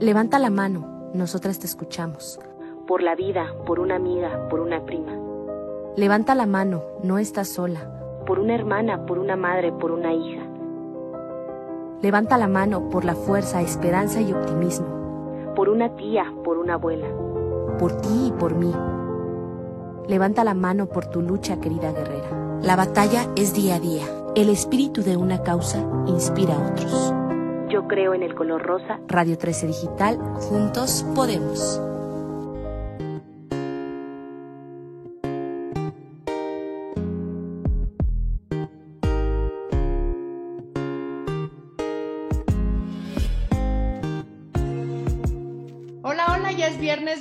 Levanta la mano, nosotras te escuchamos. Por la vida, por una amiga, por una prima. Levanta la mano, no estás sola. Por una hermana, por una madre, por una hija. Levanta la mano por la fuerza, esperanza y optimismo. Por una tía, por una abuela. Por ti y por mí. Levanta la mano por tu lucha, querida guerrera. La batalla es día a día. El espíritu de una causa inspira a otros. Yo creo en el color rosa. Radio 13 Digital, juntos podemos.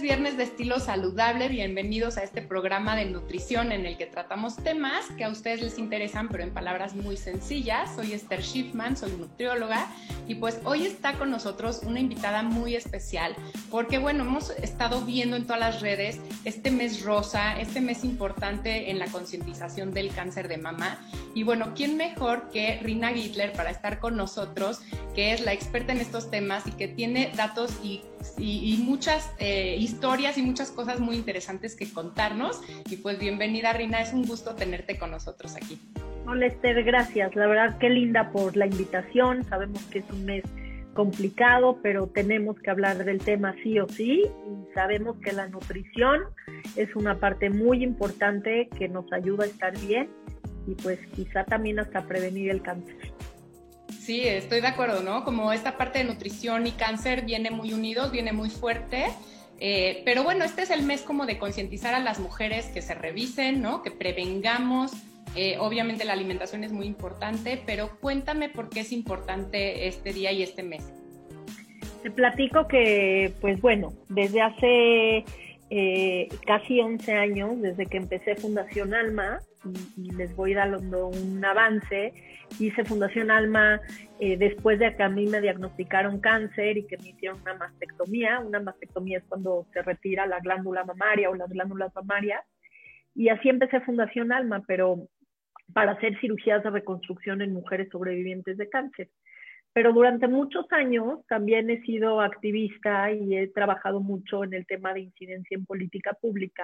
Viernes, de estilo saludable. Bienvenidos a este programa de nutrición en el que tratamos temas que a ustedes les interesan, pero en palabras muy sencillas. Soy Esther Schiffman, soy nutrióloga y pues hoy está con nosotros una invitada muy especial porque bueno, hemos estado viendo en todas las redes este mes rosa, este mes importante en la concientización del cáncer de mama. Y bueno, ¿quién mejor que Rina Gittler para estar con nosotros, que es la experta en estos temas y que tiene datos y y, muchas eh, historias y muchas cosas muy interesantes que contarnos. Y pues bienvenida, Rina, es un gusto tenerte con nosotros aquí. Hola, Esther, gracias. La verdad, qué linda por la invitación. Sabemos que es un mes complicado, pero tenemos que hablar del tema sí o sí. Y sabemos que la nutrición es una parte muy importante que nos ayuda a estar bien y pues quizá también hasta prevenir el cáncer. Sí, estoy de acuerdo, ¿no? Como esta parte de nutrición y cáncer viene muy unidos, viene muy fuerte. Eh, pero bueno, este es el mes como de concientizar a las mujeres que se revisen, ¿no? Que prevengamos. Eh, obviamente la alimentación es muy importante, pero cuéntame por qué es importante este día y este mes. Te platico que, pues bueno, desde hace eh, casi 11 años, desde que empecé Fundación Alma, y, les voy dando un avance, hice Fundación Alma eh, después de que a mí me diagnosticaron cáncer y que me hicieron una mastectomía. Una mastectomía es cuando se retira la glándula mamaria o las glándulas mamarias. Y así empecé Fundación Alma, pero para hacer cirugías de reconstrucción en mujeres sobrevivientes de cáncer pero durante muchos años también he sido activista y he trabajado mucho en el tema de incidencia en política pública.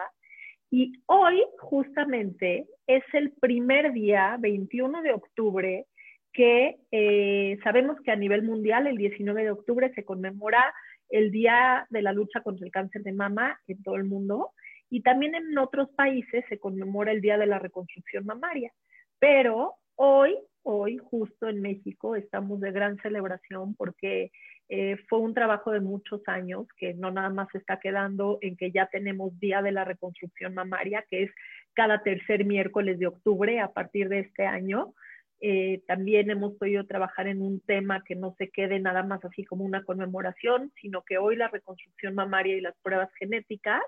Y hoy justamente es el primer día, 21 de octubre, que eh, sabemos que a nivel mundial, el 19 de octubre, se conmemora el Día de la Lucha contra el Cáncer de Mama en todo el mundo. Y también en otros países se conmemora el Día de la Reconstrucción Mamaria. Pero hoy hoy, justo en México, estamos de gran celebración porque eh, fue un trabajo de muchos años que no nada más está quedando en que ya tenemos Día de la Reconstrucción Mamaria, que es cada tercer miércoles de octubre a partir de este año. Eh, también hemos podido trabajar en un tema que no se quede nada más así como una conmemoración, sino que hoy la reconstrucción mamaria y las pruebas genéticas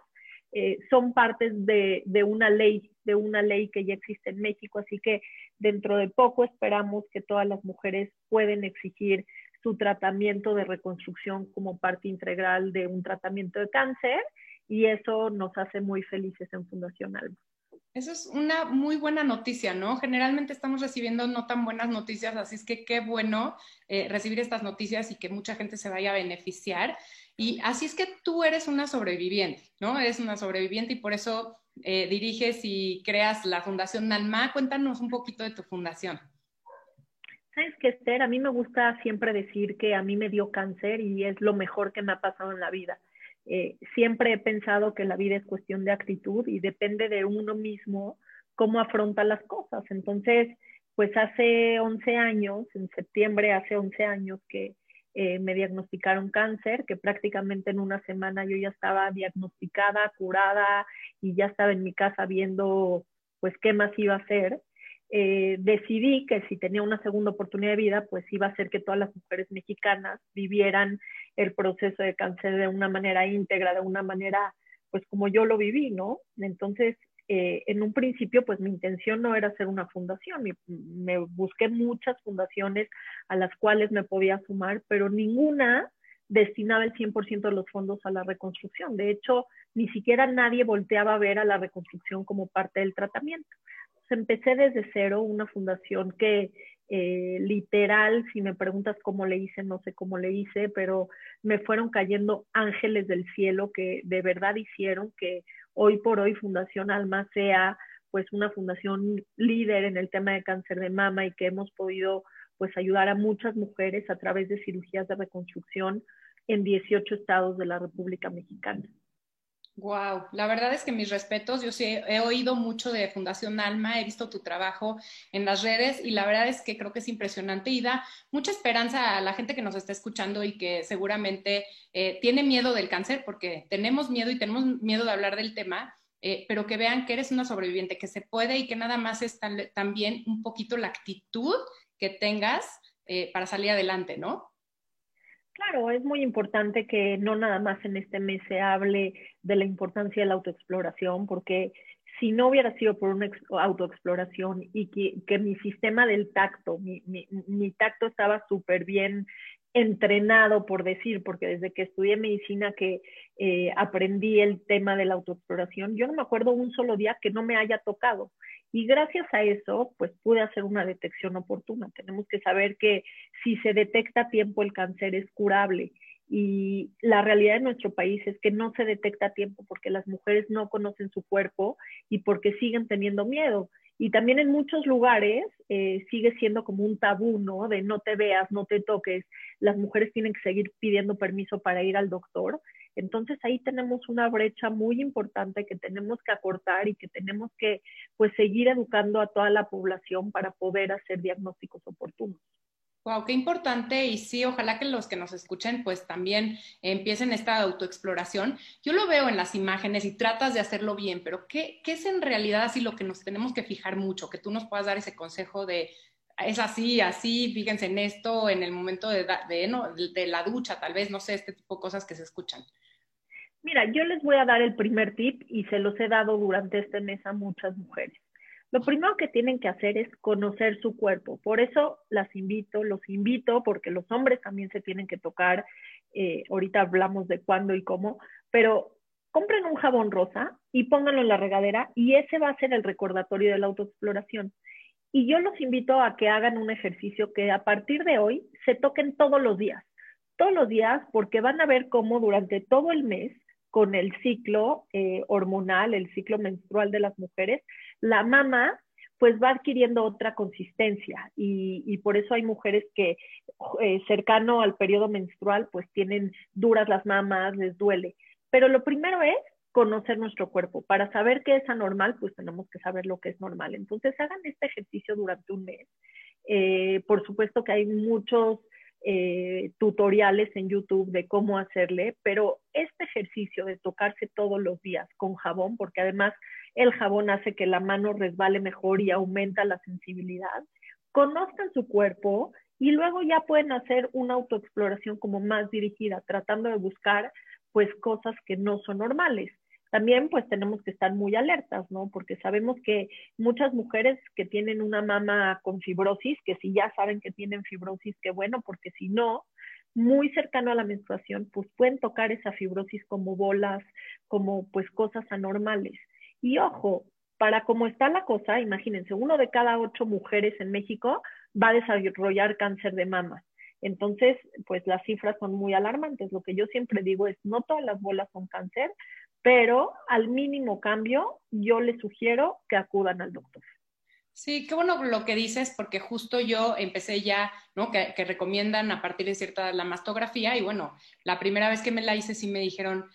eh, son partes de, de, una ley, de una ley que ya existe en México, así que dentro de poco esperamos que todas las mujeres pueden exigir su tratamiento de reconstrucción como parte integral de un tratamiento de cáncer y eso nos hace muy felices en Fundación Alma. Eso es una muy buena noticia, ¿no? Generalmente estamos recibiendo no tan buenas noticias, así que qué bueno eh, recibir estas noticias y que mucha gente se vaya a beneficiar. Y así es que tú eres una sobreviviente, ¿no? Eres una sobreviviente y por eso eh, diriges y creas la Fundación Nalma. Cuéntanos un poquito de tu fundación. Sabes que Esther, a mí me gusta siempre decir que a mí me dio cáncer y es lo mejor que me ha pasado en la vida. Eh, siempre he pensado que la vida es cuestión de actitud y depende de uno mismo cómo afronta las cosas. Entonces, pues hace 11 años, en septiembre hace 11 años que eh, me diagnosticaron cáncer, que prácticamente en una semana yo ya estaba diagnosticada, curada y ya estaba en mi casa viendo pues qué más iba a hacer. Eh, decidí que si tenía una segunda oportunidad de vida, pues iba a ser que todas las mujeres mexicanas vivieran el proceso de cáncer de una manera íntegra, de una manera, pues como yo lo viví, ¿no? Entonces, eh, en un principio, pues mi intención no era hacer una fundación, me, busqué muchas fundaciones a las cuales me podía sumar, pero ninguna destinaba el 100% de los fondos a la reconstrucción. De hecho, ni siquiera nadie volteaba a ver a la reconstrucción como parte del tratamiento. empecé desde cero una fundación que eh, literal, si me preguntas cómo le hice, no sé cómo le hice, pero me fueron cayendo ángeles del cielo que de verdad hicieron que hoy por hoy Fundación Alma sea pues una fundación líder en el tema de cáncer de mama y que hemos podido pues ayudar a muchas mujeres a través de cirugías de reconstrucción en 18 estados de la República Mexicana. Wow, la verdad es que mis respetos, yo sí he, oído mucho de Fundación Alma, he visto tu trabajo en las redes y la verdad es que creo que es impresionante y da mucha esperanza a la gente que nos está escuchando y que seguramente eh, tiene miedo del cáncer, porque tenemos miedo y tenemos miedo de hablar del tema, eh, pero que vean que eres una sobreviviente, que se puede y que nada más es también un poquito la actitud que tengas eh, para salir adelante, ¿no? Claro, es muy importante que no nada más en este mes se hable de la importancia de la autoexploración, porque si no hubiera sido por una autoexploración y que, mi sistema del tacto, mi, mi tacto estaba súper bien entrenado, por decir, porque desde que estudié medicina que eh, aprendí el tema de la autoexploración, yo no me acuerdo un solo día que no me haya tocado. Y gracias a eso, pues pude hacer una detección oportuna. Tenemos que saber que si se detecta a tiempo el cáncer es curable. Y la realidad de nuestro país es que no se detecta a tiempo porque las mujeres no conocen su cuerpo y porque siguen teniendo miedo. Y también en muchos lugares eh, sigue siendo como un tabú, ¿no? De no te veas, no te toques. Las mujeres tienen que seguir pidiendo permiso para ir al doctor. Entonces ahí tenemos una brecha muy importante que tenemos que acortar y que tenemos que pues seguir educando a toda la población para poder hacer diagnósticos oportunos. Wow, qué importante y sí, ojalá que los que nos escuchen pues también empiecen esta autoexploración. Yo lo veo en las imágenes y tratas de hacerlo bien, pero ¿qué, qué es en realidad así lo que nos tenemos que fijar mucho? Que tú nos puedas dar ese consejo de es así, así, fíjense en esto, en el momento de, de, la ducha, tal vez, no sé, este tipo de cosas que se escuchan. Mira, yo les voy a dar el primer tip y se los he dado durante este mes a muchas mujeres. Lo primero que tienen que hacer es conocer su cuerpo. Por eso las invito, los invito, porque los hombres también se tienen que tocar. Eh, ahorita hablamos de cuándo y cómo, pero compren un jabón rosa y pónganlo en la regadera y ese va a ser el recordatorio de la autoexploración. Y yo los invito a que hagan un ejercicio que a partir de hoy se toquen todos los días. Todos los días porque van a ver cómo durante todo el mes con el ciclo eh, hormonal, el ciclo menstrual de las mujeres, la mama pues va adquiriendo otra consistencia y, por eso hay mujeres que eh, cercano al periodo menstrual pues tienen duras las mamas, les duele. Pero lo primero es conocer nuestro cuerpo. Para saber qué es anormal, pues tenemos que saber lo que es normal. Entonces hagan este ejercicio durante un mes. Eh, por supuesto que hay muchos eh, tutoriales en YouTube de cómo hacerle, pero este ejercicio de tocarse todos los días con jabón, porque además el jabón hace que la mano resbale mejor y aumenta la sensibilidad, conozcan su cuerpo y luego ya pueden hacer una autoexploración como más dirigida, tratando de buscar pues cosas que no son normales también pues tenemos que estar muy alertas, ¿no? Porque sabemos que muchas mujeres que tienen una mama con fibrosis, que si ya saben que tienen fibrosis, qué bueno, porque si no, muy cercano a la menstruación, pues pueden tocar esa fibrosis como bolas, como pues cosas anormales. Y ojo, para cómo está la cosa, imagínense, uno de cada ocho mujeres en México va a desarrollar cáncer de mama. Entonces, pues las cifras son muy alarmantes. Lo que yo siempre digo es, no todas las bolas son cáncer, pero al mínimo cambio yo les sugiero que acudan al doctor. Sí, qué bueno lo que dices, porque justo yo empecé ya, ¿no? Que, recomiendan a partir de cierta la mastografía y bueno, la primera vez que me la hice sí me dijeron,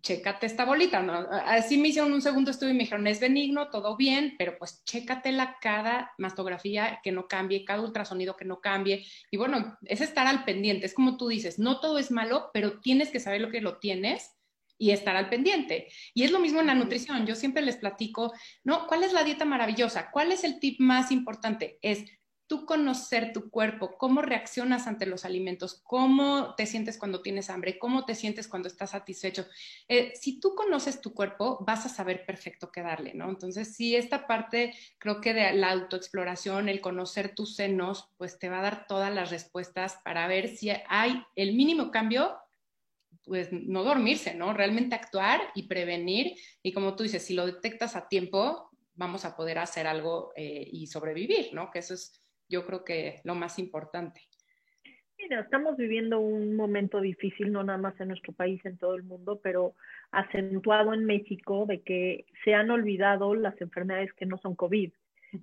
chécate esta bolita, ¿no? Así me hicieron un segundo estudio y me dijeron, es benigno, todo bien, pero pues chécatela cada mastografía que no cambie, cada ultrasonido que no cambie. Y bueno, es estar al pendiente, es como tú dices, no todo es malo, pero tienes que saber lo que lo tienes y estar al pendiente. Y es lo mismo en la nutrición. Yo siempre les platico, ¿no? ¿Cuál es la dieta maravillosa? ¿Cuál es el tip más importante? Es tú conocer tu cuerpo, cómo reaccionas ante los alimentos, cómo te sientes cuando tienes hambre, cómo te sientes cuando estás satisfecho. Eh, si tú conoces tu cuerpo, vas a saber perfecto qué darle, ¿no? Entonces, sí, esta parte creo que de la autoexploración, el conocer tus senos, pues te va a dar todas las respuestas para ver si hay el mínimo cambio pues no dormirse, ¿no? Realmente actuar y prevenir. Y como tú dices, si lo detectas a tiempo, vamos a poder hacer algo eh, y sobrevivir, ¿no? Que eso es yo creo que lo más importante. Mira, estamos viviendo un momento difícil, no nada más en nuestro país, en todo el mundo, pero acentuado en México de que se han olvidado las enfermedades que no son COVID.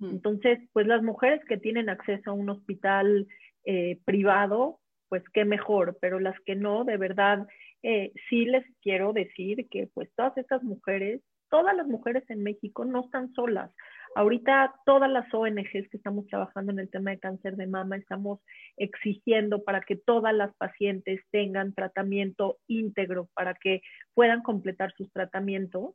Entonces, pues las mujeres que tienen acceso a un hospital eh, privado, pues qué mejor, pero las que no, de verdad, eh, sí les quiero decir que pues todas estas mujeres, todas las mujeres en México no están solas. Ahorita todas las ONGs que estamos trabajando en el tema de cáncer de mama estamos exigiendo para que todas las pacientes tengan tratamiento íntegro, para que puedan completar sus tratamientos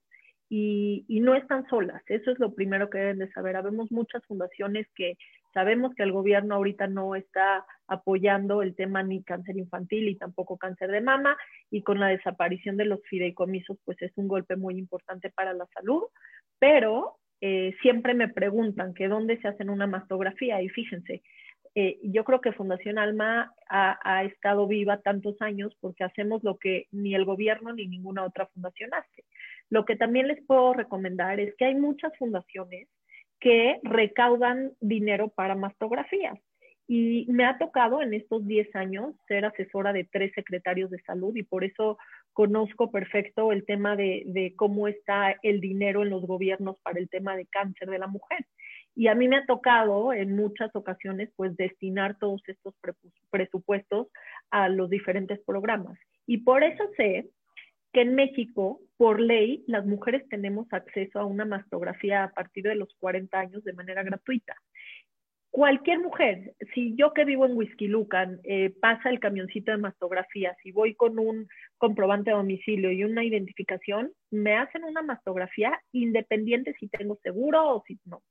y, no están solas. Eso es lo primero que deben de saber. Habemos muchas fundaciones que sabemos que el gobierno ahorita no está apoyando el tema ni cáncer infantil y tampoco cáncer de mama y con la desaparición de los fideicomisos pues es un golpe muy importante para la salud, pero eh, siempre me preguntan que dónde se hacen una mastografía y fíjense, eh, yo creo que Fundación Alma ha, estado viva tantos años porque hacemos lo que ni el gobierno ni ninguna otra fundación hace. Lo que también les puedo recomendar es que hay muchas fundaciones que recaudan dinero para mastografías. Y me ha tocado en estos 10 años ser asesora de tres secretarios de salud y por eso conozco perfecto el tema de, cómo está el dinero en los gobiernos para el tema de cáncer de la mujer. Y a mí me ha tocado en muchas ocasiones pues destinar todos estos presupuestos a los diferentes programas. Y por eso sé que en México, por ley, las mujeres tenemos acceso a una mastografía a partir de los 40 años de manera gratuita cualquier mujer, si yo que vivo en Whisky Lucan eh, pasa el camioncito de mastografía, si voy con un comprobante de domicilio y una identificación, me hacen una mastografía independiente si tengo seguro o si no.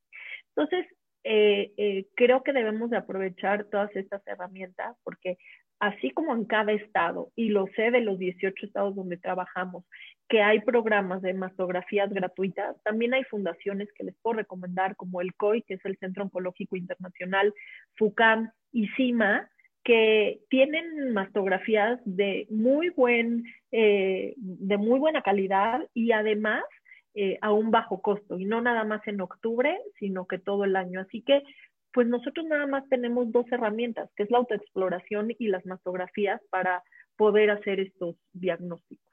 Entonces, eh, eh, creo que debemos de aprovechar todas estas herramientas porque así como en cada estado, y lo sé de los 18 estados donde trabajamos, que hay programas de mastografías gratuitas, también hay fundaciones que les puedo recomendar, como el COI, que es el Centro Oncológico Internacional, FUCAM y CIMA, que tienen mastografías de muy, buen, eh, de muy buena calidad y además eh, a un bajo costo, y no nada más en octubre, sino que todo el año. Así que pues nosotros nada más tenemos dos herramientas, que es la autoexploración y las mastografías para poder hacer estos diagnósticos.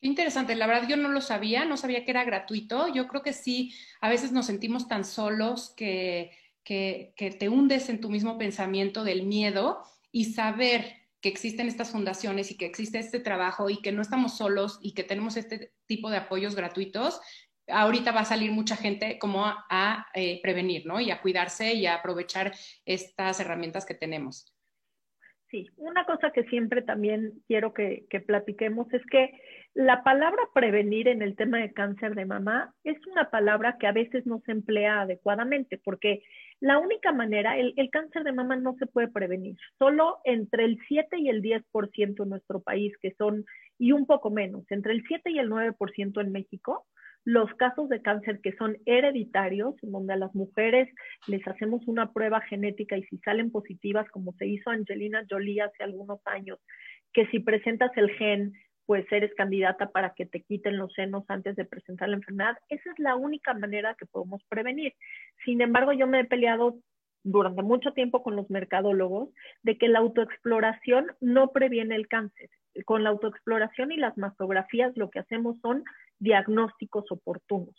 interesante, la verdad yo no lo sabía, no sabía que era gratuito. Yo creo que sí, a veces nos sentimos tan solos que, que, que te hundes en tu mismo pensamiento del miedo y saber que existen estas fundaciones y que existe este trabajo y que no estamos solos y que tenemos este tipo de apoyos gratuitos, ahorita va a salir mucha gente como a, eh, prevenir, ¿no? Y a cuidarse y a aprovechar estas herramientas que tenemos. Sí, una cosa que siempre también quiero que, que, platiquemos es que la palabra prevenir en el tema de cáncer de mama es una palabra que a veces no se emplea adecuadamente, porque la única manera, el, el cáncer de mama no se puede prevenir. Solo entre el 7 y el 10% en nuestro país, que son, y un poco menos, entre el 7 y el 9% en México, los casos de cáncer que son hereditarios, donde a las mujeres les hacemos una prueba genética y si salen positivas, como se hizo Angelina Jolie hace algunos años, que si presentas el gen, pues eres candidata para que te quiten los senos antes de presentar la enfermedad. Esa es la única manera que podemos prevenir. Sin embargo, yo me he peleado durante mucho tiempo con los mercadólogos de que la autoexploración no previene el cáncer. Con la autoexploración y las mastografías lo que hacemos son diagnósticos oportunos.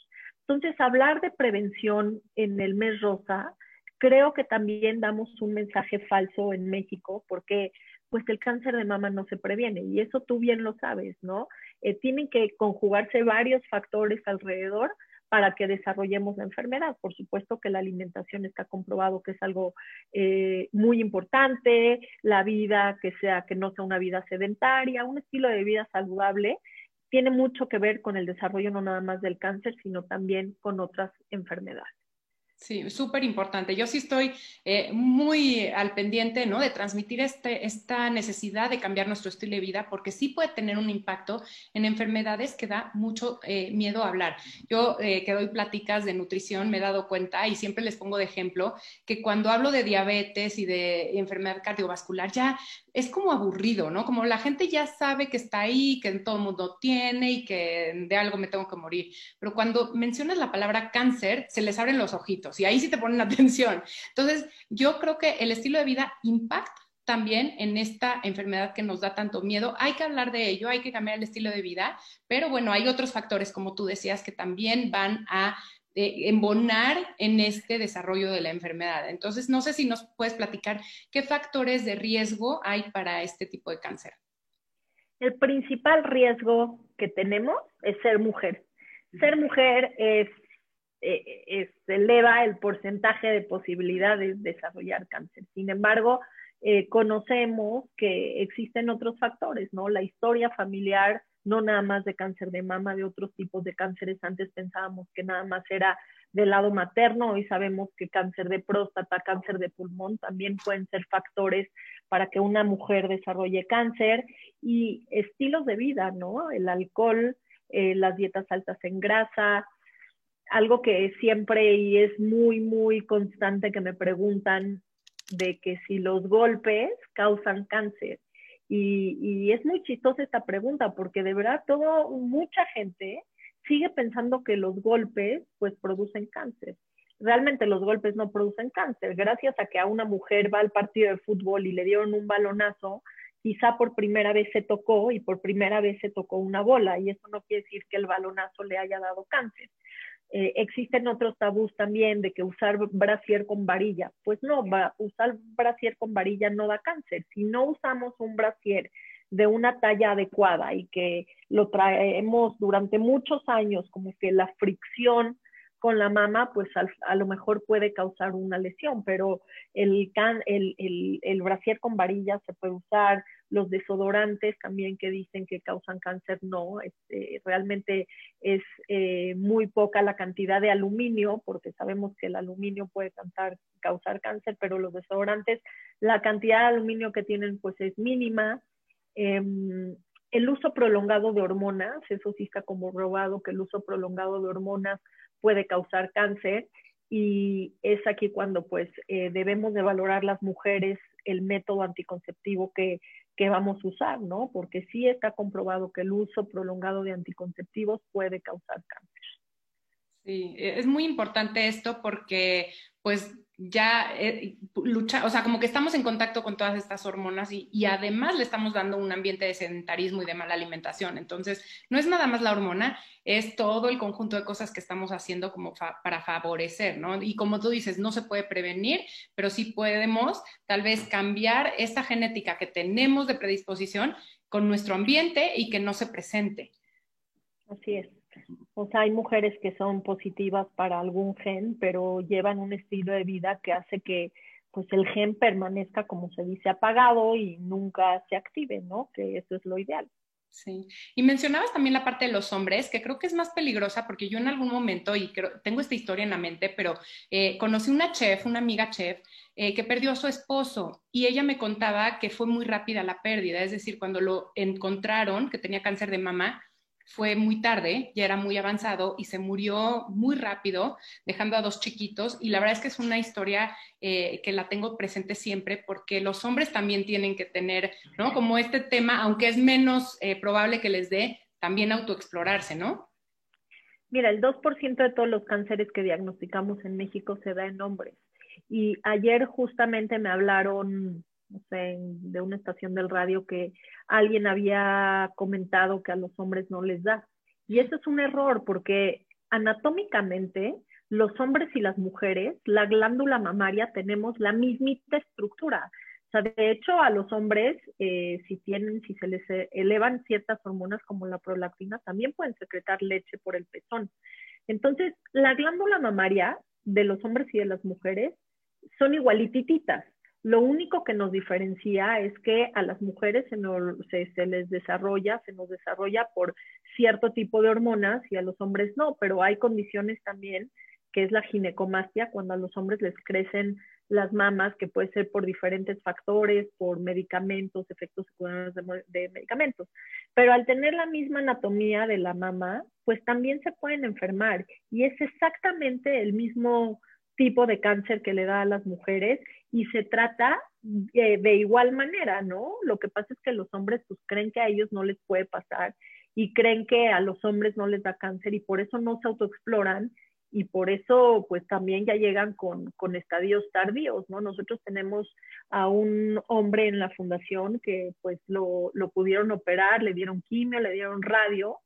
Entonces, hablar de prevención en el mes rosa, creo que también damos un mensaje falso en México porque pues el cáncer de mama no se previene y eso tú bien lo sabes, ¿no? Eh, tienen que conjugarse varios factores alrededor para que desarrollemos la enfermedad. Por supuesto que la alimentación está comprobado que es algo eh, muy importante, la vida que sea, que no sea una vida sedentaria, un estilo de vida saludable tiene mucho que ver con el desarrollo no nada más del cáncer, sino también con otras enfermedades. Sí, súper importante. Yo sí estoy eh, muy al pendiente, ¿no? De transmitir este, esta necesidad de cambiar nuestro estilo de vida, porque sí puede tener un impacto en enfermedades que da mucho eh, miedo hablar. Yo eh, que doy pláticas de nutrición me he dado cuenta y siempre les pongo de ejemplo que cuando hablo de diabetes y de enfermedad cardiovascular ya es como aburrido, ¿no? Como la gente ya sabe que está ahí, que todo el mundo tiene y que de algo me tengo que morir. Pero cuando mencionas la palabra cáncer, se les abren los ojitos y ahí sí te ponen atención. Entonces, yo creo que el estilo de vida impacta también en esta enfermedad que nos da tanto miedo. Hay que hablar de ello, hay que cambiar el estilo de vida, pero bueno, hay otros factores, como tú decías, que también van a eh, embonar en este desarrollo de la enfermedad. Entonces, no sé si nos puedes platicar qué factores de riesgo hay para este tipo de cáncer. El principal riesgo que tenemos es ser mujer. Ser mujer es, eh, eleva el porcentaje de posibilidades de desarrollar cáncer. Sin embargo, eh, conocemos que existen otros factores, ¿no? La historia familiar, no nada más de cáncer de mama, de otros tipos de cánceres. Antes pensábamos que nada más era del lado materno, hoy sabemos que cáncer de próstata, cáncer de pulmón también pueden ser factores para que una mujer desarrolle cáncer y estilos de vida, ¿no? El alcohol, eh, las dietas altas en grasa, algo que siempre y es muy, muy constante que me preguntan de que si los golpes causan cáncer. Y, es muy chistosa esta pregunta porque de verdad todo, mucha gente sigue pensando que los golpes pues producen cáncer. Realmente los golpes no producen cáncer. Gracias a que a una mujer va al partido de fútbol y le dieron un balonazo, quizá por primera vez se tocó y por primera vez se tocó una bola y eso no quiere decir que el balonazo le haya dado cáncer. Eh, existen otros tabús también de que usar brasier con varilla. Pues no, va, usar brasier con varilla no da cáncer. Si no usamos un brasier de una talla adecuada y que lo traemos durante muchos años, como que la fricción con la mama, pues a, lo mejor puede causar una lesión, pero el, can, el, el, el brasier con varilla se puede usar, los desodorantes también que dicen que causan cáncer, no, este, realmente es eh, muy poca la cantidad de aluminio, porque sabemos que el aluminio puede causar, causar cáncer, pero los desodorantes, la cantidad de aluminio que tienen pues es mínima. Em, el uso prolongado de hormonas, eso sí está como robado, que el uso prolongado de hormonas puede causar cáncer y es aquí cuando pues eh, debemos de valorar las mujeres el método anticonceptivo que, que, vamos a usar, ¿no? Porque sí está comprobado que el uso prolongado de anticonceptivos puede causar cáncer. Sí, e, es muy importante esto porque pues ya eh, lucha, o sea, como que estamos en contacto con todas estas hormonas y, además le estamos dando un ambiente de sedentarismo y de mala alimentación. Entonces, no es nada más la hormona, es todo el conjunto de cosas que estamos haciendo como para favorecer, ¿no? Y como tú dices, no se puede prevenir, pero sí podemos tal vez cambiar esta genética que tenemos de predisposición con nuestro ambiente y que no se presente. Así es. O sea, hay mujeres que son positivas para algún gen, pero llevan un estilo de vida que hace que pues el gen permanezca, como se dice, apagado y nunca se active, ¿no? Que eso es lo ideal. Sí. Y mencionabas también la parte de los hombres, que creo que es más peligrosa porque yo en algún momento, y creo, tengo esta historia en la mente, pero eh, conocí una chef, una amiga chef, eh, que perdió a su esposo y ella me contaba que fue muy rápida la pérdida, es decir, cuando lo encontraron, que tenía cáncer de mama, fue muy tarde, ya era muy avanzado y se murió muy rápido, dejando a dos chiquitos. Y la verdad es que es una historia eh, que la tengo presente siempre porque los hombres también tienen que tener, ¿no? Como este tema, aunque es menos eh, probable que les dé, también autoexplorarse, ¿no? Mira, el 2% de todos los cánceres que diagnosticamos en México se da en hombres. Y ayer justamente me hablaron de una estación del radio que alguien había comentado que a los hombres no les da. Y eso es un error porque anatómicamente los hombres y las mujeres, la glándula mamaria tenemos la mismita estructura. O sea, de hecho, a los hombres, eh, si tienen, si se les elevan ciertas hormonas como la prolactina, también pueden secretar leche por el pezón. Entonces, la glándula mamaria de los hombres y de las mujeres son igualitititas. Lo único que nos diferencia es que a las mujeres se, les desarrolla, se nos desarrolla por cierto tipo de hormonas y a los hombres no, pero hay condiciones también que es la ginecomastia, cuando a los hombres les crecen las mamas, que puede ser por diferentes factores, por medicamentos, efectos secundarios de, de, medicamentos. Pero al tener la misma anatomía de la mama, pues también se pueden enfermar y es exactamente el mismo tipo de cáncer que le da a las mujeres y se trata de, igual manera, ¿no? Lo que pasa es que los hombres pues creen que a ellos no les puede pasar y creen que a los hombres no les da cáncer y por eso no se autoexploran y por eso pues también ya llegan con, con, estadios tardíos, ¿no? Nosotros tenemos a un hombre en la fundación que pues lo, lo, pudieron operar, le dieron quimio, le dieron radio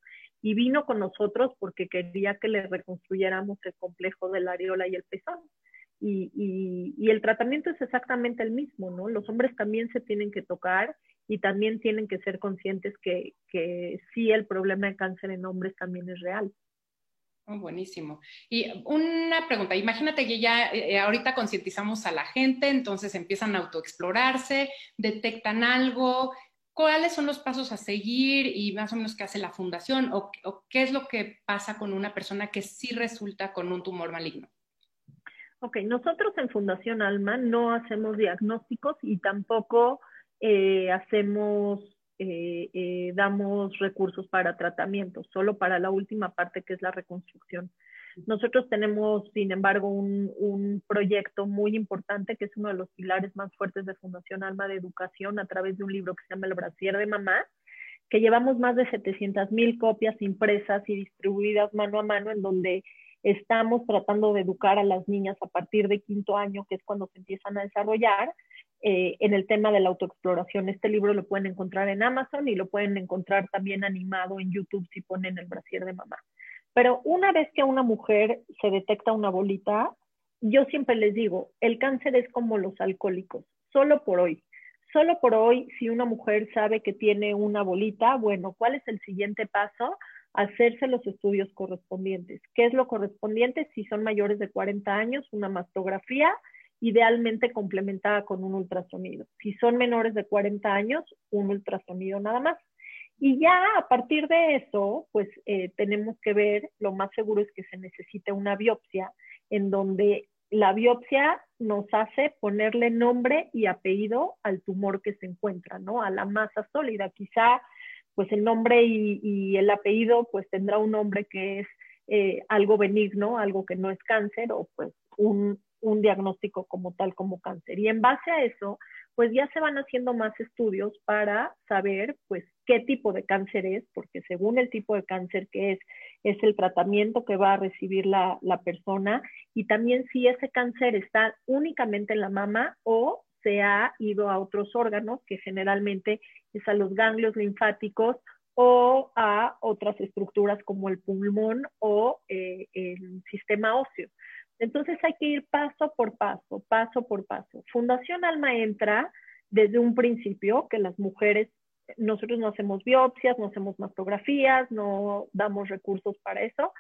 y vino con nosotros porque quería que le reconstruyéramos el complejo de la areola y el pezón. Y, y, y el tratamiento es exactamente el mismo, ¿no? Los hombres también se tienen que tocar y también tienen que ser conscientes que, que sí el problema de cáncer en hombres también es real. Oh, buenísimo. Y una pregunta, imagínate que ya eh, ahorita concientizamos a la gente, entonces empiezan a autoexplorarse, detectan algo, ¿cuáles son los pasos a seguir y más o menos qué hace la fundación o, qué es lo que pasa con una persona que sí resulta con un tumor maligno? Ok, nosotros en Fundación Alma no hacemos diagnósticos y tampoco eh, hacemos eh, eh, damos recursos para tratamiento, solo para la última parte que es la reconstrucción. Nosotros tenemos, sin embargo, un, un, proyecto muy importante que es uno de los pilares más fuertes de Fundación Alma de Educación a través de un libro que se llama El Brasier de Mamá, que llevamos más de 700 mil copias impresas y distribuidas mano a mano, en donde estamos tratando de educar a las niñas a partir de quinto año, que es cuando se empiezan a desarrollar, eh, en el tema de la autoexploración. Este libro lo pueden encontrar en Amazon y lo pueden encontrar también animado en YouTube si ponen el brasier de mamá. Pero una vez que a una mujer se detecta una bolita, yo siempre les digo, el cáncer es como los alcohólicos, solo por hoy. Solo por hoy, si una mujer sabe que tiene una bolita, bueno, ¿cuál es el siguiente paso? Hacerse los estudios correspondientes. ¿Qué es lo correspondiente? Si son mayores de 40 años, una mastografía idealmente complementada con un ultrasonido. Si son menores de 40 años, un ultrasonido nada más. Y ya a partir de eso, pues eh, tenemos que ver, lo más seguro es que se necesite una biopsia, en donde la biopsia nos hace ponerle nombre y apellido al tumor que se encuentra, ¿no? A la masa sólida. Quizá, pues el nombre y, el apellido, pues tendrá un nombre que es eh, algo benigno, algo que no es cáncer, o pues un, un diagnóstico como tal como cáncer. Y en base a eso, pues ya se van haciendo más estudios para saber pues qué tipo de cáncer es, porque según el tipo de cáncer que es, es el tratamiento que va a recibir la, persona y también si ese cáncer está únicamente en la mama o se ha ido a otros órganos, que generalmente es a los ganglios linfáticos o a otras estructuras como el pulmón o eh, el sistema óseo. Entonces hay que ir paso por paso, paso por paso. Fundación Alma entra desde un principio que las mujeres, nosotros no hacemos biopsias, no hacemos mastografías, no damos recursos para eso,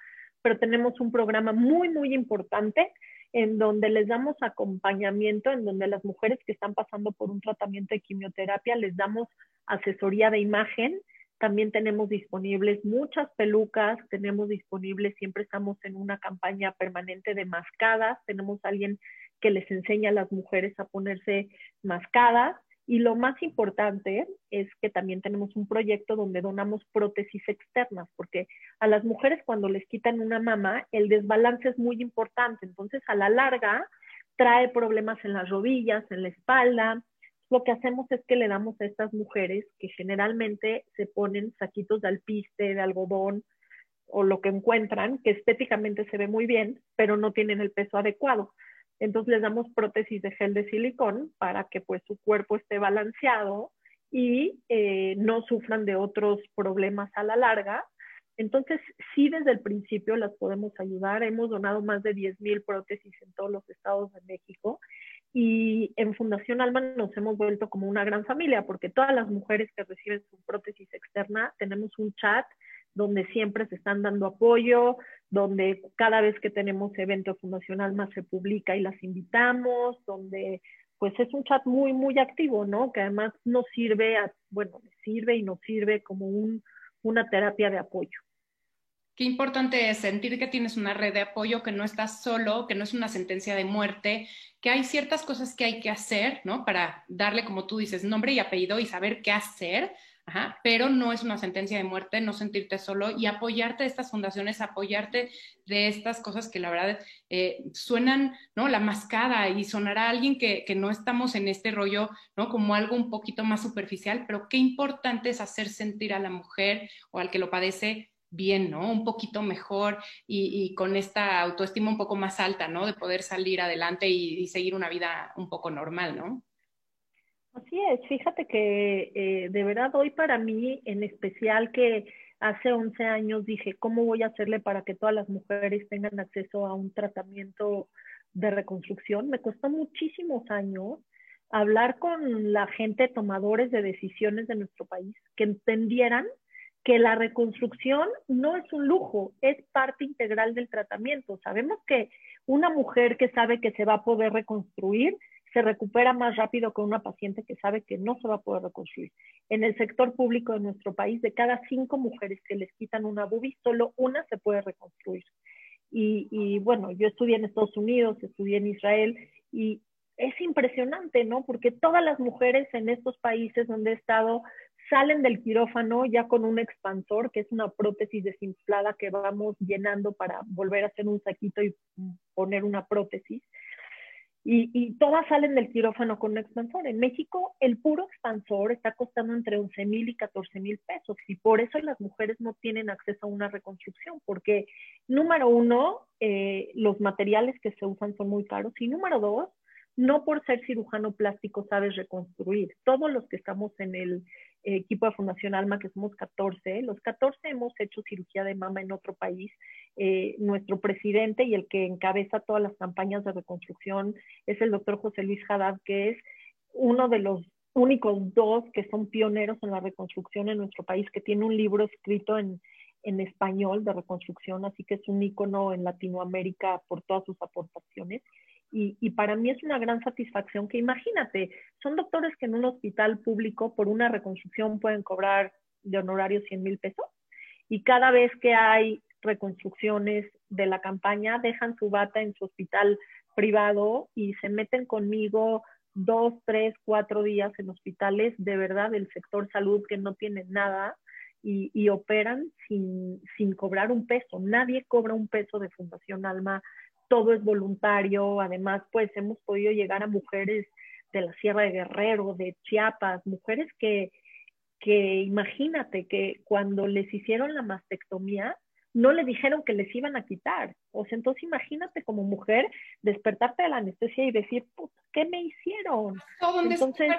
pero tenemos un programa muy, muy importante en donde les damos acompañamiento, en donde las mujeres que están pasando por un tratamiento de quimioterapia les damos asesoría de imagen, también tenemos disponibles muchas pelucas, tenemos disponibles, siempre estamos en una campaña permanente de mascadas, tenemos alguien que les enseña a las mujeres a ponerse mascadas. Y lo más importante es que también tenemos un proyecto donde donamos prótesis externas, porque a las mujeres cuando les quitan una mama, el desbalance es muy importante. Entonces, a la larga, trae problemas en las rodillas, en la espalda, lo que hacemos es que le damos a estas mujeres que generalmente se ponen saquitos de alpiste, de algodón o lo que encuentran, que estéticamente se ve muy bien, pero no tienen el peso adecuado. Entonces les damos prótesis de gel de silicón para que pues su cuerpo esté balanceado y eh, no sufran de otros problemas a la larga. Entonces, sí, desde el principio las podemos ayudar. Hemos donado más de 10.000 prótesis en todos los estados de México y en Fundación Alma nos hemos vuelto como una gran familia, porque todas las mujeres que reciben su prótesis externa tenemos un chat donde siempre se están dando apoyo, donde cada vez que tenemos evento Fundación Alma se publica y las invitamos, donde pues es un chat muy, muy activo, ¿no? Que además nos sirve, a, bueno, sirve y nos sirve como un, una terapia de apoyo. Qué importante es sentir que tienes una red de apoyo, que no estás solo, que no es una sentencia de muerte, que hay ciertas cosas que hay que hacer, ¿no? Para darle, como tú dices, nombre y apellido y saber qué hacer, pero no es una sentencia de muerte, no sentirte solo y apoyarte de estas fundaciones, apoyarte de estas cosas que la verdad eh, suenan, ¿no? La mascada y sonará a alguien que, que, no estamos en este rollo, ¿no? Como algo un poquito más superficial, pero qué importante es hacer sentir a la mujer o al que lo padece bien, ¿no? Un poquito mejor y, con esta autoestima un poco más alta, ¿no? De poder salir adelante y, seguir una vida un poco normal, ¿no? Así es, fíjate que eh, de verdad hoy para mí en especial que hace 11 años dije, ¿cómo voy a hacerle para que todas las mujeres tengan acceso a un tratamiento de reconstrucción? Me costó muchísimos años hablar con la gente tomadores de decisiones de nuestro país, que entendieran que la reconstrucción no es un lujo, es parte integral del tratamiento. Sabemos que una mujer que sabe que se va a poder reconstruir se recupera más rápido que una paciente que sabe que no se va a poder reconstruir. En el sector público de nuestro país, de cada cinco mujeres que les quitan una bubi, solo una se puede reconstruir. Y, y bueno, yo estudié en Estados Unidos, estudié en Israel y es impresionante, ¿no? Porque todas las mujeres en estos países donde he estado salen del quirófano ya con un expansor, que es una prótesis desinflada que vamos llenando para volver a hacer un saquito y poner una prótesis. Y, todas salen del quirófano con un expansor. En México, el puro expansor está costando entre 11 mil y 14 mil pesos. Y por eso las mujeres no tienen acceso a una reconstrucción, porque número uno, eh, los materiales que se usan son muy caros. Y número dos, no por ser cirujano plástico sabes reconstruir. Todos los que estamos en el equipo de Fundación Alma, que somos 14, los 14 hemos hecho cirugía de mama en otro país. Eh, nuestro presidente y el que encabeza todas las campañas de reconstrucción es el doctor José Luis Haddad, que es uno de los únicos dos que son pioneros en la reconstrucción en nuestro país, que tiene un libro escrito en, español de reconstrucción, así que es un ícono en Latinoamérica por todas sus aportaciones. Y, para mí es una gran satisfacción que imagínate, son doctores que en un hospital público por una reconstrucción pueden cobrar de honorario 100 mil pesos y cada vez que hay reconstrucciones de la campaña dejan su bata en su hospital privado y se meten conmigo dos, tres, cuatro días en hospitales de verdad del sector salud que no tienen nada y, y operan sin, sin cobrar un peso. Nadie cobra un peso de Fundación Alma todo es voluntario, además pues hemos podido llegar a mujeres de la Sierra de Guerrero, de Chiapas, mujeres que, que imagínate que cuando les hicieron la mastectomía, no le dijeron que les iban a quitar. O sea, entonces imagínate como mujer despertarte de la anestesia y decir, ¿qué me hicieron? entonces,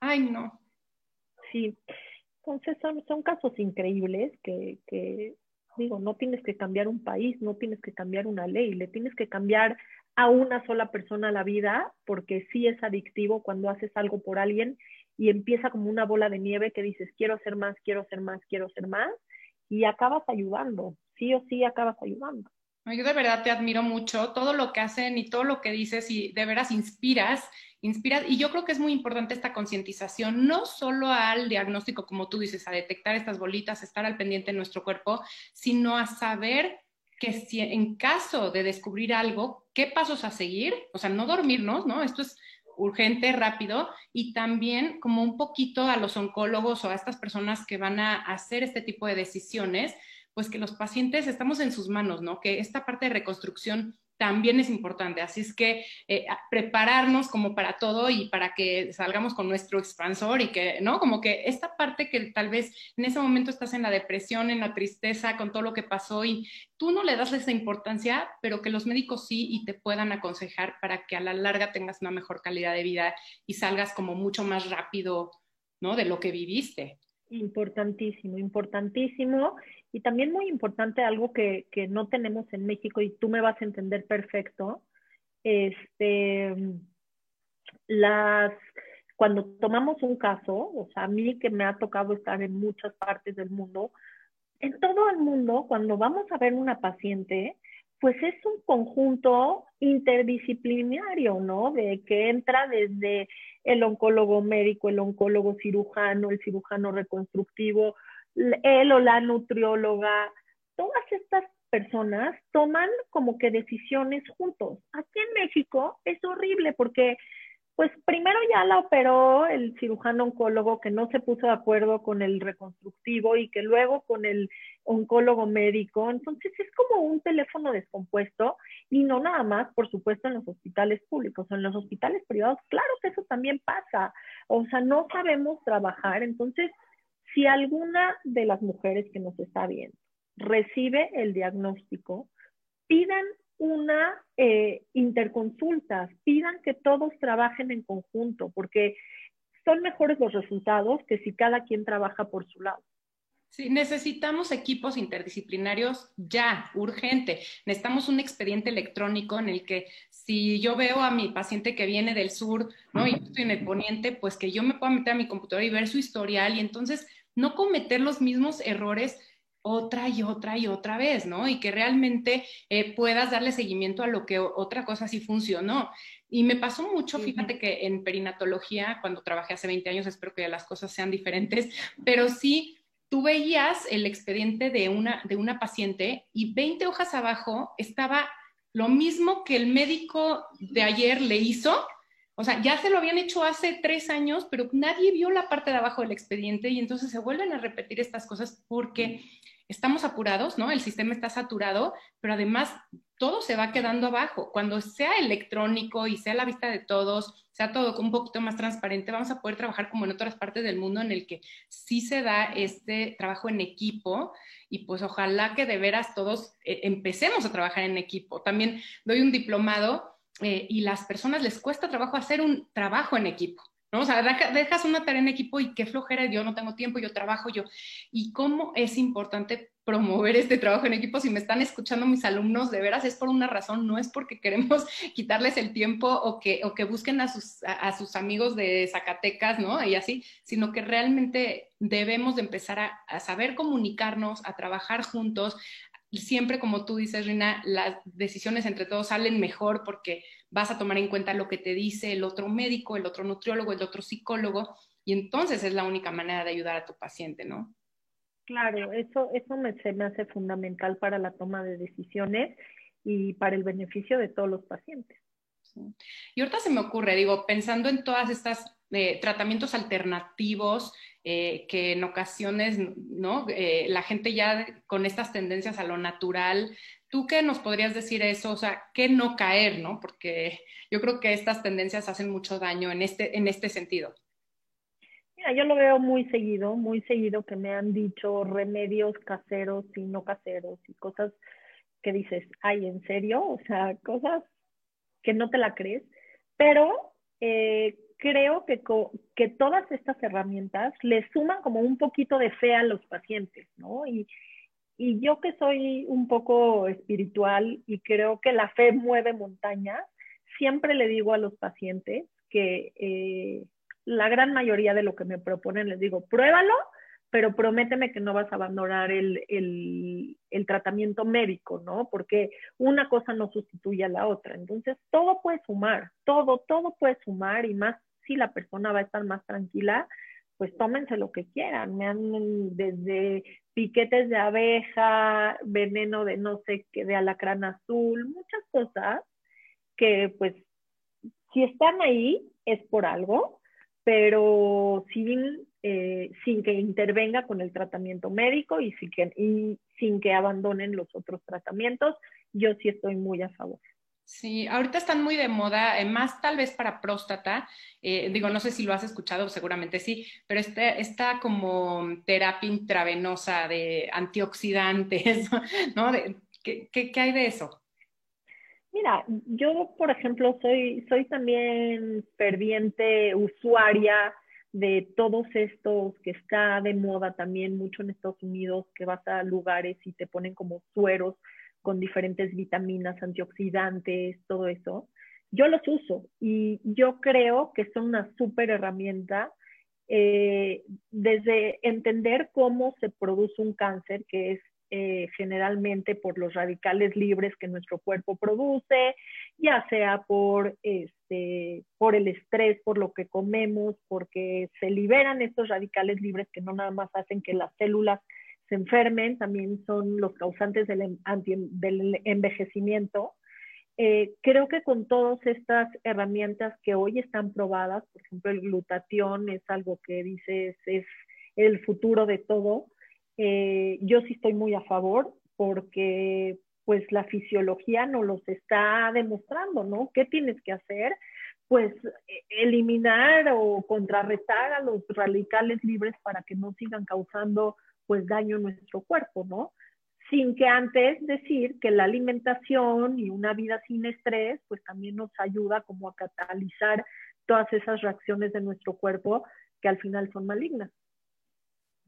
ay no. Sí, entonces son, son casos increíbles que, que Digo, no tienes que cambiar un país, no tienes que cambiar una ley, le tienes que cambiar a una sola persona la vida, porque sí es adictivo cuando haces algo por alguien y empieza como una bola de nieve que dices, quiero hacer más, quiero hacer más, quiero hacer más, y acabas ayudando, sí o sí acabas ayudando. Yo de verdad te admiro mucho, todo lo que hacen y todo lo que dices y de veras inspiras inspira, y yo creo que es muy importante esta concientización, no solo al diagnóstico, como tú dices, a detectar estas bolitas, estar al pendiente de nuestro cuerpo, sino a saber que si en caso de descubrir algo, qué pasos a seguir, o sea, no dormirnos, ¿no? Esto es urgente, rápido, y también como un poquito a los oncólogos o a estas personas que van a hacer este tipo de decisiones, pues que los pacientes estamos en sus manos, ¿no? Que esta parte de reconstrucción también es importante. Así es que eh, prepararnos como para todo y para que salgamos con nuestro expansor y que, ¿no? Como que esta parte que tal vez en ese momento estás en la depresión, en la tristeza, con todo lo que pasó y tú no le das esa importancia, pero que los médicos sí y te puedan aconsejar para que a la larga tengas una mejor calidad de vida y salgas como mucho más rápido, ¿no? De lo que viviste. Importantísimo, importantísimo. Y también muy importante algo que, que, no tenemos en México y tú me vas a entender perfecto, este, las, cuando tomamos un caso, o sea, a mí que me ha tocado estar en muchas partes del mundo, en todo el mundo, cuando vamos a ver una paciente, pues es un conjunto interdisciplinario, ¿no? De que entra desde el oncólogo médico, el oncólogo cirujano, el cirujano reconstructivo, él o la nutrióloga, todas estas personas toman como que decisiones juntos. Aquí en México es horrible porque pues primero ya la operó el cirujano oncólogo que no se puso de acuerdo con el reconstructivo y que luego con el oncólogo médico. Entonces es como un teléfono descompuesto y no nada más, por supuesto, en los hospitales públicos. En los hospitales privados, claro que eso también pasa. O sea, no sabemos trabajar. Entonces, si alguna de las mujeres que nos está viendo recibe el diagnóstico, pidan una eh, interconsulta, pidan que todos trabajen en conjunto, porque son mejores los resultados que si cada quien trabaja por su lado. Sí, necesitamos equipos interdisciplinarios ya, urgente. Necesitamos un expediente electrónico en el que si yo veo a mi paciente que viene del sur, ¿no? Y estoy en el poniente, pues que yo me pueda meter a mi computadora y ver su historial y entonces no cometer los mismos errores otra y otra y otra vez, ¿no? Y que realmente eh, puedas darle seguimiento a lo que otra cosa sí funcionó. Y me pasó mucho, fíjate que en perinatología, cuando trabajé hace 20 años, espero que las cosas sean diferentes, pero sí tú veías el expediente de una, de una paciente y 20 hojas abajo estaba lo mismo que el médico de ayer le hizo. O sea, ya se lo habían hecho hace tres años, pero nadie vio la parte de abajo del expediente y entonces se vuelven a repetir estas cosas porque estamos apurados, ¿no? El sistema está saturado, pero además todo se va quedando abajo. Cuando sea electrónico y sea la vista de todos, sea todo un poquito más transparente, vamos a poder trabajar como en otras partes del mundo en el que sí se da este trabajo en equipo y pues ojalá que de veras todos eh, empecemos a trabajar en equipo. También doy un diplomado eh, y las personas les cuesta trabajo hacer un trabajo en equipo. ¿no? O sea, dejas una tarea en equipo y qué flojera, yo no tengo tiempo, yo trabajo, yo. Y cómo es importante promover este trabajo en equipo. Si me están escuchando mis alumnos, de veras es por una razón, no es porque queremos quitarles el tiempo o que, o que busquen a sus, a, sus amigos de Zacatecas, ¿no? Y así, sino que realmente debemos de empezar a, a saber comunicarnos, a trabajar juntos, siempre, como tú dices, Rina, las decisiones entre todos salen mejor porque vas a tomar en cuenta lo que te dice el otro médico, el otro nutriólogo, el otro psicólogo, y entonces es la única manera de ayudar a tu paciente, ¿no? Claro, eso, eso me, se me hace fundamental para la toma de decisiones y para el beneficio de todos los pacientes. Y ahorita se me ocurre, digo, pensando en todas estas tratamientos alternativos eh, que en ocasiones, ¿no? Eh, la gente ya con estas tendencias a lo natural, ¿tú qué nos podrías decir eso? O sea, ¿qué no caer, no? Porque yo creo que estas tendencias hacen mucho daño en este, en este sentido. Mira, yo lo veo muy seguido, muy seguido que me han dicho remedios caseros y no caseros y cosas que dices, ay, ¿en serio? O sea, cosas que no te la crees, pero eh, creo que, que todas estas herramientas le suman como un poquito de fe a los pacientes, ¿no? Y, y yo que soy un poco espiritual y creo que la fe mueve montañas, siempre le digo a los pacientes que eh, la gran mayoría de lo que me proponen, les digo, pruébalo, pero prométeme que no vas a abandonar el, el, el, tratamiento médico, ¿no? Porque una cosa no sustituye a la otra. Entonces, todo puede sumar, todo, todo puede sumar y más si la persona va a estar más tranquila, pues tómense lo que quieran. Me han desde piquetes de abeja, veneno de no sé qué, de alacrán azul, muchas cosas que pues si están ahí es por algo, pero sin, eh, sin que intervenga con el tratamiento médico y sin, que, y sin que abandonen los otros tratamientos, yo sí estoy muy a favor. Sí, ahorita están muy de moda, eh, más tal vez para próstata. Eh, digo, no sé si lo has escuchado, seguramente sí, pero esta como terapia intravenosa de antioxidantes, ¿no? ¿qué, qué, hay de eso? Mira, yo, por ejemplo, soy, soy también ferviente usuaria de todos estos que está de moda también mucho en Estados Unidos, que vas a lugares y te ponen como sueros con diferentes vitaminas, antioxidantes, todo eso. Yo los uso y yo creo que son una súper herramienta eh, desde entender cómo se produce un cáncer, que es eh, generalmente por los radicales libres que nuestro cuerpo produce, ya sea por, este, por el estrés, por lo que comemos, porque se liberan estos radicales libres que no nada más hacen que las células se enfermen, también son los causantes del, em, del envejecimiento. Eh, creo que con todas estas herramientas que hoy están probadas, por ejemplo, el glutatión es algo que dices es el futuro de todo, eh, yo sí estoy muy a favor porque pues la fisiología nos los está demostrando, ¿no? ¿Qué tienes que hacer? Pues e, eliminar o contrarrestar a los radicales libres para que no sigan causando pues daño a nuestro cuerpo, ¿no? sin que antes decir que la alimentación y una vida sin estrés, pues también nos ayuda como a catalizar todas esas reacciones de nuestro cuerpo que al final son malignas.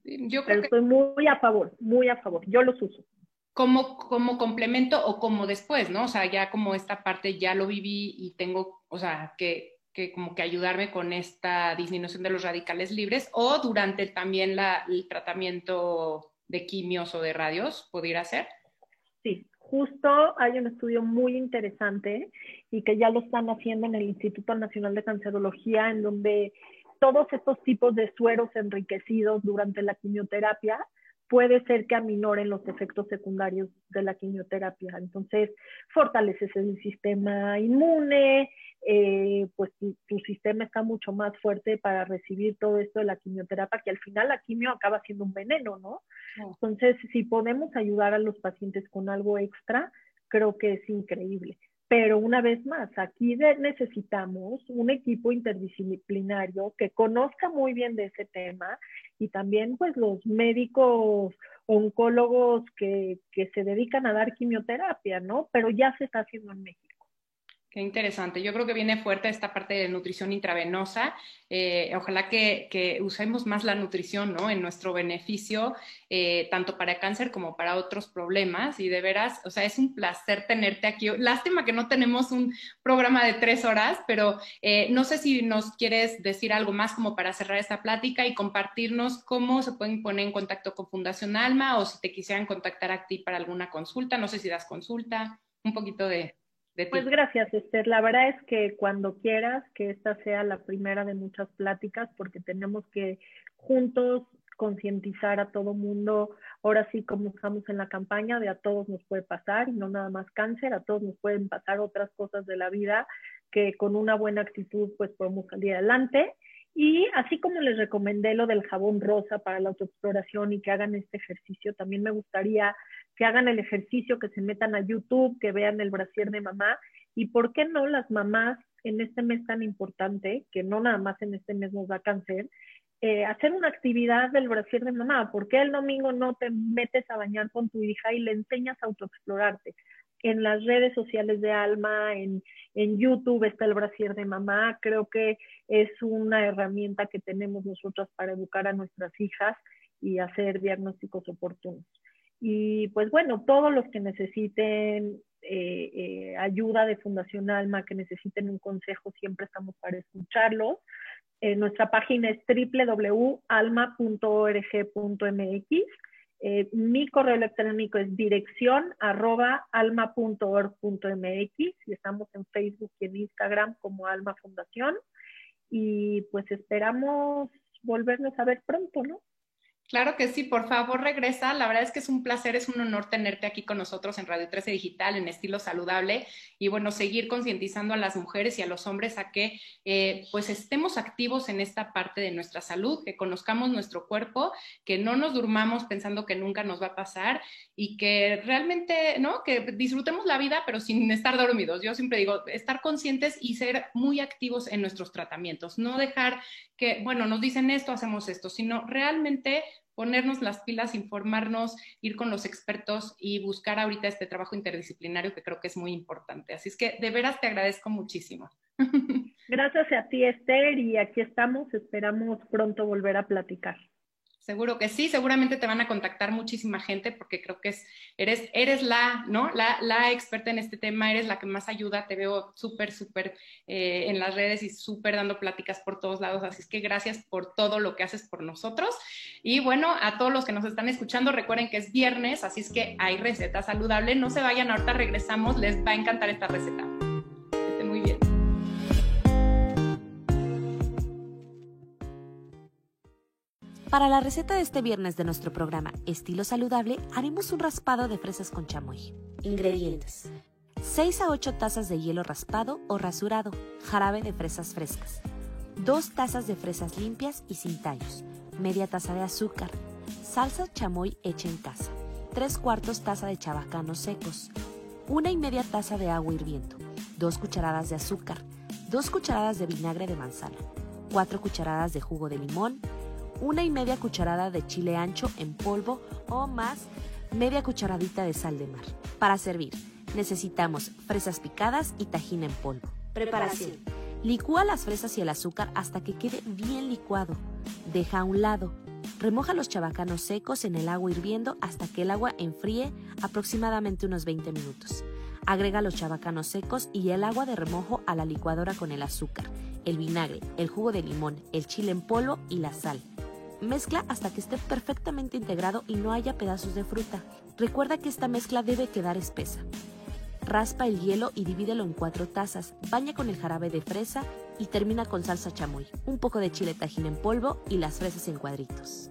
Yo creo Pero estoy muy a favor, muy a favor. Yo los uso. Como, como complemento o como después, ¿no? O sea, ya como esta parte ya lo viví y tengo, o sea, que, que como que ayudarme con esta disminución de los radicales libres o durante también la, el tratamiento de quimios o de radios, ¿pudiera ser? Sí, justo hay un estudio muy interesante y que ya lo están haciendo en el Instituto Nacional de Cancerología, en donde todos estos tipos de sueros enriquecidos durante la quimioterapia puede ser que aminoren los efectos secundarios de la quimioterapia. Entonces, fortaleces el sistema inmune, eh, pues tu, sistema está mucho más fuerte para recibir todo esto de la quimioterapia, que al final la quimio acaba siendo un veneno, ¿no? Entonces, si podemos ayudar a los pacientes con algo extra, creo que es increíble. Pero una vez más, aquí necesitamos un equipo interdisciplinario que conozca muy bien de ese tema y también pues los médicos oncólogos que, que se dedican a dar quimioterapia, ¿no? Pero ya se está haciendo en México. Qué interesante. Yo creo que viene fuerte esta parte de nutrición intravenosa. Eh, ojalá que, usemos más la nutrición ¿no? en nuestro beneficio, eh, tanto para cáncer como para otros problemas. Y de veras, o sea, es un placer tenerte aquí. Lástima que no tenemos un programa de tres horas, pero eh, no sé si nos quieres decir algo más como para cerrar esta plática y compartirnos cómo se pueden poner en contacto con Fundación Alma o si te quisieran contactar a ti para alguna consulta. No sé si das consulta, un poquito de pues gracias, Esther. La verdad es que cuando quieras, que esta sea la primera de muchas pláticas, porque tenemos que juntos concientizar a todo mundo, ahora sí como estamos en la campaña, de a todos nos puede pasar, y no nada más cáncer, a todos nos pueden pasar otras cosas de la vida que con una buena actitud pues podemos salir adelante. Y así como les recomendé lo del jabón rosa para la autoexploración y que hagan este ejercicio, también me gustaría que hagan el ejercicio, que se metan a YouTube, que vean el brasier de mamá. Y por qué no las mamás en este mes tan importante, que no nada más en este mes nos da cáncer, eh, hacer una actividad del brasier de mamá. ¿Por qué el domingo no te metes a bañar con tu hija y le enseñas a autoexplorarte? En las redes sociales de Alma, en, en YouTube está el brasier de mamá. Creo que es una herramienta que tenemos nosotras para educar a nuestras hijas y hacer diagnósticos oportunos. Y pues bueno, todos los que necesiten eh, eh, ayuda de Fundación Alma, que necesiten un consejo, siempre estamos para escucharlos. Eh, nuestra página es www.alma.org.mx. mi correo electrónico es dirección alma.org.mx y estamos en Facebook y en Instagram como Alma Fundación. Y pues esperamos volvernos a ver pronto, ¿no? Claro que sí, por favor regresa. La verdad es que es un placer, es un honor tenerte aquí con nosotros en Radio 13 Digital, en estilo saludable, y bueno, seguir concientizando a las mujeres y a los hombres a que eh, pues estemos activos en esta parte de nuestra salud, que conozcamos nuestro cuerpo, que no nos durmamos pensando que nunca nos va a pasar y que realmente, ¿no? Que disfrutemos la vida, pero sin estar dormidos. Yo siempre digo, estar conscientes y ser muy activos en nuestros tratamientos, no dejar que, bueno, nos dicen esto, hacemos esto, sino realmente ponernos las pilas, informarnos, ir con los expertos y buscar ahorita este trabajo interdisciplinario que creo que es muy importante. Así es que de veras te agradezco muchísimo. Gracias a ti, Esther, y aquí estamos. Esperamos pronto volver a platicar. Seguro que sí, seguramente te van a contactar muchísima gente porque creo que es, eres, eres la, ¿no? La, la experta en este tema, eres la que más ayuda, te veo súper, súper eh, en las redes y súper dando pláticas por todos lados, así es que gracias por todo lo que haces por nosotros. Y bueno, a todos los que nos están escuchando, recuerden que es viernes, así es que hay receta saludable, no se vayan, ahorita regresamos, les va a encantar esta receta. Para la receta de este viernes de nuestro programa Estilo Saludable, haremos un raspado de fresas con chamoy. Ingredientes. 6 a 8 tazas de hielo raspado o rasurado, jarabe de fresas frescas, 2 tazas de fresas limpias y sin tallos, media taza de azúcar, salsa chamoy hecha en casa, 3 cuartos taza de chabacanos secos, una y media taza de agua hirviendo, 2 cucharadas de azúcar, 2 cucharadas de vinagre de manzana, 4 cucharadas de jugo de limón, una y media cucharada de chile ancho en polvo o más media cucharadita de sal de mar. Para servir, necesitamos fresas picadas y tajín en polvo. Preparación. Licúa las fresas y el azúcar hasta que quede bien licuado. Deja a un lado. Remoja los chabacanos secos en el agua hirviendo hasta que el agua enfríe aproximadamente unos 20 minutos. Agrega los chabacanos secos y el agua de remojo a la licuadora con el azúcar, el vinagre, el jugo de limón, el chile en polvo y la sal. Mezcla hasta que esté perfectamente integrado y no haya pedazos de fruta. Recuerda que esta mezcla debe quedar espesa. Raspa el hielo y divídelo en cuatro tazas. Baña con el jarabe de fresa y termina con salsa chamoy, un poco de chile tajín en polvo y las fresas en cuadritos.